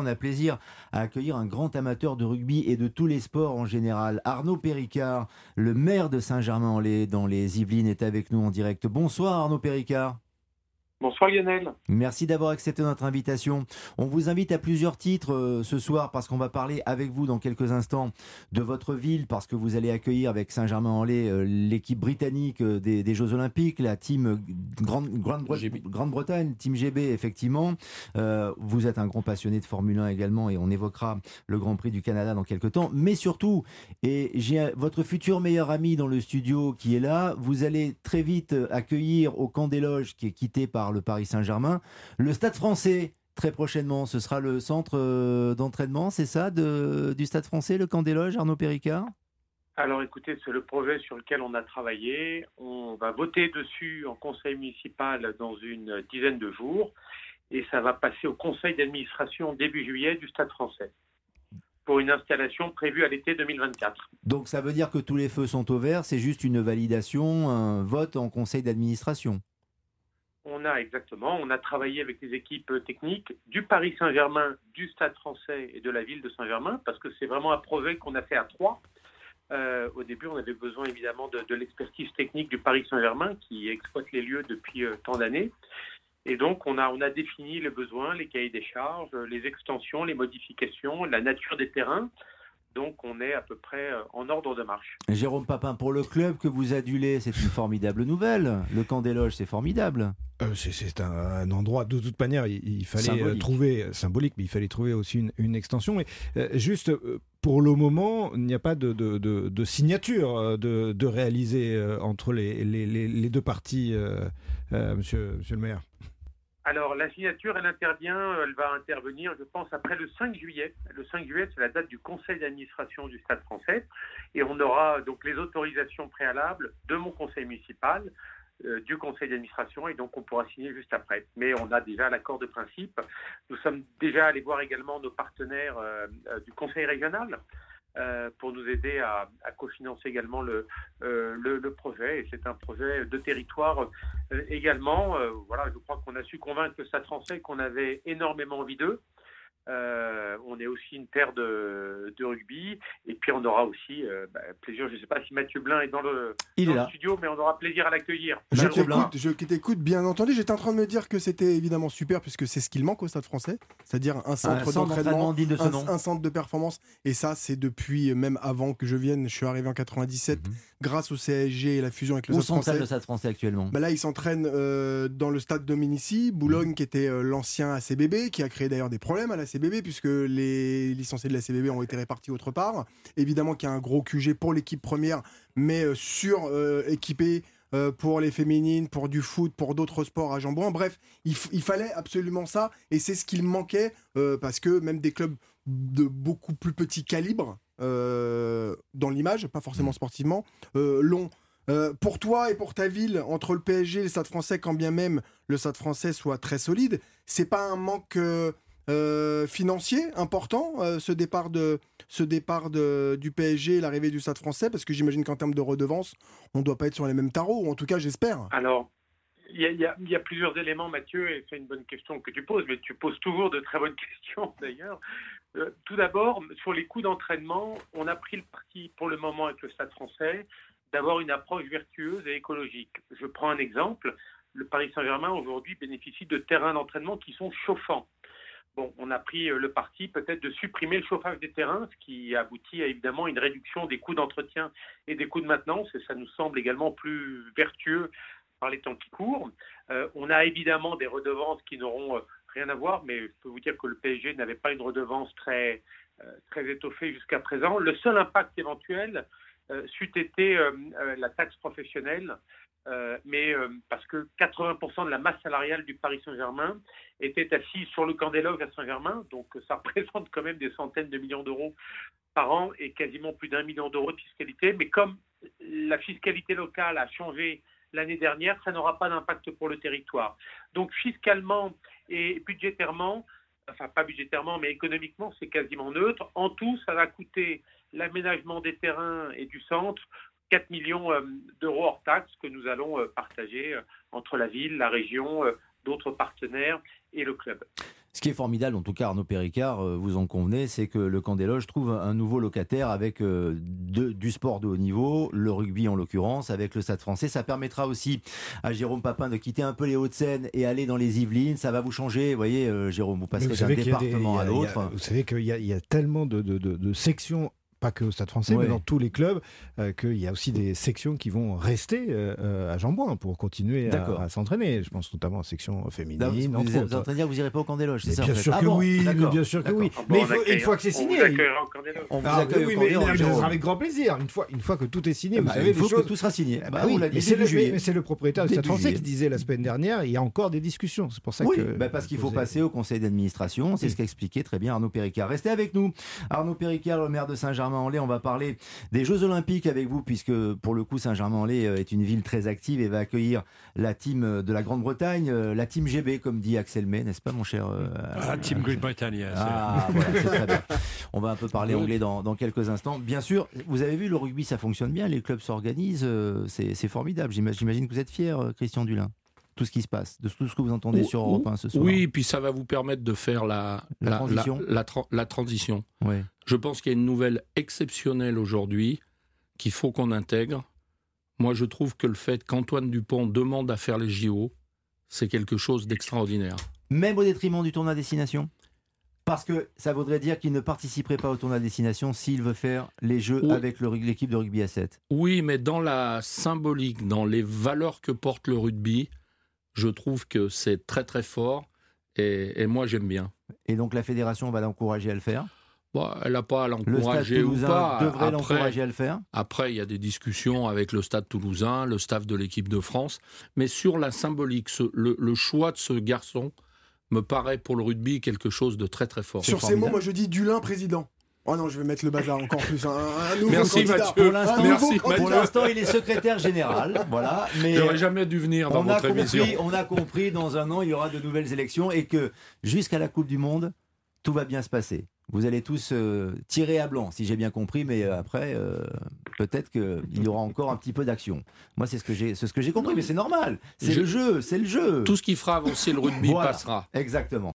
On a plaisir à accueillir un grand amateur de rugby et de tous les sports en général. Arnaud Péricard, le maire de Saint-Germain-en-Laye dans les Yvelines, est avec nous en direct. Bonsoir Arnaud Péricard. Bonsoir Lionel. Merci d'avoir accepté notre invitation. On vous invite à plusieurs titres euh, ce soir parce qu'on va parler avec vous dans quelques instants de votre ville parce que vous allez accueillir avec Saint-Germain-en-Laye euh, l'équipe britannique euh, des, Jeux Olympiques, la team Grande-Bretagne, Team GB effectivement. vous êtes un grand passionné de Formule 1 également et on évoquera le Grand Prix du Canada dans quelques temps. Mais surtout, et j'ai votre futur meilleur ami dans le studio qui est là, vous allez très vite accueillir au camp des loges qui est quitté par le Paris Saint-Germain. Le Stade français, très prochainement, ce sera le centre euh, d'entraînement, c'est ça, du Stade français, le camp des loges, Arnaud Péricard? Alors écoutez, c'est le projet sur lequel on a travaillé. On va voter dessus en conseil municipal dans une dizaine de jours et ça va passer au conseil d'administration début juillet du Stade français pour une installation prévue à l'été 2024. Donc ça veut dire que tous les feux sont au vert, c'est juste une validation, un vote en conseil d'administration? On a exactement, on a travaillé avec les équipes techniques du Paris Saint-Germain, du Stade français et de la ville de Saint-Germain, parce que c'est vraiment un projet qu'on a fait à trois. Euh, au début, on avait besoin évidemment de, l'expertise technique du Paris Saint-Germain qui exploite les lieux depuis euh, tant d'années. Et donc, on a, on a défini les besoins, les cahiers des charges, les extensions, les modifications, la nature des terrains. Donc on est à peu près euh, en ordre de marche. Jérôme Papin, pour le club que vous adulez, c'est une formidable nouvelle. Le camp des loges, c'est formidable. Euh, c'est un, endroit, de toute manière, il, fallait euh, trouver, symbolique, mais il fallait trouver aussi une, extension. Et juste, pour le moment, il n'y a pas de, signature de, réaliser entre les, deux parties, monsieur, monsieur le maire. Alors, la signature, elle intervient, elle va intervenir, je pense, après le 5 juillet. Le 5 juillet, c'est la date du conseil d'administration du Stade français. Et on aura donc les autorisations préalables de mon conseil municipal, euh, du conseil d'administration, et donc on pourra signer juste après. Mais on a déjà l'accord de principe. Nous sommes déjà allés voir également nos partenaires euh, euh, du conseil régional. Euh, pour nous aider à, cofinancer également le, euh, projet. Et c'est un projet de territoire euh, également. voilà, je crois qu'on a su convaincre le Stade français qu'on avait énormément envie d'eux. Euh, on est aussi une terre de, rugby. Et puis on aura aussi euh, bah, plaisir, je ne sais pas si Mathieu Blin est dans le, studio, mais on aura plaisir à l'accueillir. Je t'écoute, bien entendu. J'étais en train de me dire que c'était évidemment super, puisque c'est ce qu'il manque au Stade français, c'est-à-dire un centre d'entraînement, un, centre de performance. Et ça, c'est depuis, même avant que je vienne, je suis arrivé en 97, mhm. grâce au CSG et la fusion avec le Stade français. le Stade français actuellement? Bah Là, il s'entraîne euh, dans le Stade Dominici, Boulogne, mhm. qui était l'ancien ACBB, qui a créé d'ailleurs des problèmes à la puisque les licenciés de la CBB ont été répartis autre part. Évidemment qu'il y a un gros QG pour l'équipe première, mais euh, sur euh, euh, pour les féminines, pour du foot, pour d'autres sports à Jambouin. Bref, il, fallait absolument ça, et c'est ce qu'il manquait, parce que même des clubs de beaucoup plus petit calibre, dans l'image, pas forcément mmh. sportivement, l'ont. pour toi et pour ta ville, entre le PSG et le Stade français, quand bien même le Stade français soit très solide, c'est pas un manque euh, financier important, euh, ce départ, de, ce départ de, du PSG l'arrivée du Stade français Parce que j'imagine qu'en termes de redevance, on ne doit pas être sur les mêmes tarots, ou en tout cas j'espère. Alors, il y, y, a plusieurs éléments, Mathieu, et c'est une bonne question que tu poses, mais tu poses toujours de très bonnes questions d'ailleurs. Euh, tout d'abord, sur les coûts d'entraînement, on a pris le parti pour le moment avec le Stade français d'avoir une approche vertueuse et écologique. Je prends un exemple. Le Paris Saint-Germain aujourd'hui bénéficie de terrains d'entraînement qui sont chauffants on a pris euh, le parti peut-être de supprimer le chauffage des terrains, ce qui aboutit à évidemment une réduction des coûts d'entretien et des coûts de maintenance, et ça nous semble également plus vertueux par les temps qui courent. Euh, on a évidemment des redevances qui n'auront euh, rien à voir, mais je peux vous dire que le PSG n'avait pas une redevance très, très étoffée jusqu'à présent. Le seul impact éventuel, c'eût été la taxe professionnelle euh, mais euh, parce que 80% de la masse salariale du Paris Saint-Germain était assise sur le loges à Saint-Germain, donc ça représente quand même des centaines de millions d'euros par an et quasiment plus d'un million d'euros de fiscalité. Mais comme la fiscalité locale a changé l'année dernière, ça n'aura pas d'impact pour le territoire. Donc fiscalement et budgétairement, enfin pas budgétairement, mais économiquement, c'est quasiment neutre. En tout, ça va coûter l'aménagement des terrains et du centre 4 millions euh, d'euros hors taxes que nous allons euh, partager euh, entre la ville, la région, d'autres partenaires et le club. Ce qui est formidable, en tout cas Arnaud Péricard, vous en convenez, c'est que le camp des loges trouve un nouveau locataire avec du sport de haut niveau, le rugby en l'occurrence, avec le Stade français. Ça permettra aussi à Jérôme Papin de quitter un peu les Hauts-de-Seine et aller dans les Yvelines. Ça va vous changer, vous voyez, Jérôme, vous passerez d'un département à l'autre. Vous savez qu'il y, a tellement de, de sections pas que au Stade français, mais dans tous les clubs, euh, qu'il y a aussi des sections qui vont rester euh, à Jambouin pour continuer à, s'entraîner. Je pense notamment à la section féminine. vous, vous, êtes en train de dire que vous n'irez pas au camp des loges, c'est ça Bien sûr que oui, bien sûr que oui. Mais une fois que c'est signé, on vous accueille au camp des loges. avec grand plaisir. Une fois, une fois que tout est signé, vous savez, il faut que tout sera signé. Bah oui, mais c'est le propriétaire du Stade français qui disait la semaine dernière, il y a encore des discussions. C'est pour ça que. Bah parce qu'il faut passer au conseil d'administration. C'est ce qu'a expliqué très bien Arnaud Péricard. Restez avec nous. Arnaud Péricard, le maire de Saint-Germain-en-Laye, on va parler des Jeux Olympiques avec vous, puisque pour le coup, Saint-Germain-en-Laye euh, est une ville très active et va accueillir la team euh, de la Grande-Bretagne, euh, la team GB, comme dit Axel May, n'est-ce pas, mon cher La ah, team Grande-Bretagne. Ah. On va un peu parler anglais dans, dans, quelques instants. Bien sûr, vous avez vu, le rugby, ça fonctionne bien, les clubs s'organisent, c'est formidable. J'imagine que vous êtes fier, Christian Dulin tout ce qui se passe, de tout ce que vous entendez sur Europe 1 ce soir. Oui, puis ça va vous permettre de faire la, la, transition. La, transition. Je pense qu'il y a une nouvelle exceptionnelle aujourd'hui qu'il faut qu'on intègre. Moi, je trouve que le fait qu'Antoine Dupont demande à faire les JO, c'est quelque chose d'extraordinaire. Même au détriment du tournoi destination? Parce que ça voudrait dire qu'il ne participerait pas au tournoi destination s'il veut faire les Jeux avec l'équipe de rugby à 7. Oui, mais dans la symbolique, dans les valeurs que porte le rugby, je trouve que c'est très très fort et, moi j'aime bien. Et donc la fédération va l'encourager à le faire? Bon, Elle n'a pas à l'encourager ou pas. devrait l'encourager à le faire? Après, il y a des discussions avec le Stade toulousain, le staff de l'équipe de France. Mais sur la symbolique, le, choix de ce garçon me paraît pour le rugby quelque chose de très très fort. Sur ces mots, moi je dis Dulin président. Oh non, je vais mettre le bazar encore plus. Un, nouveau Merci candidat. Mathieu. Pour l'instant, il est secrétaire général. Voilà. Mais J'aurais jamais dû venir dans votre émission. On a compris, dans un an, il y aura de nouvelles élections et que jusqu'à la Coupe du Monde, tout va bien se passer. Vous allez tous euh, tirer à blanc, si j'ai bien compris, mais euh, après, euh, peut-être qu'il y aura encore un petit peu d'action. Moi, c'est ce que j'ai, ce que j'ai compris, mais c'est normal. C'est le jeu, c'est le jeu. Tout ce qui fera avancer le rugby passera. Exactement.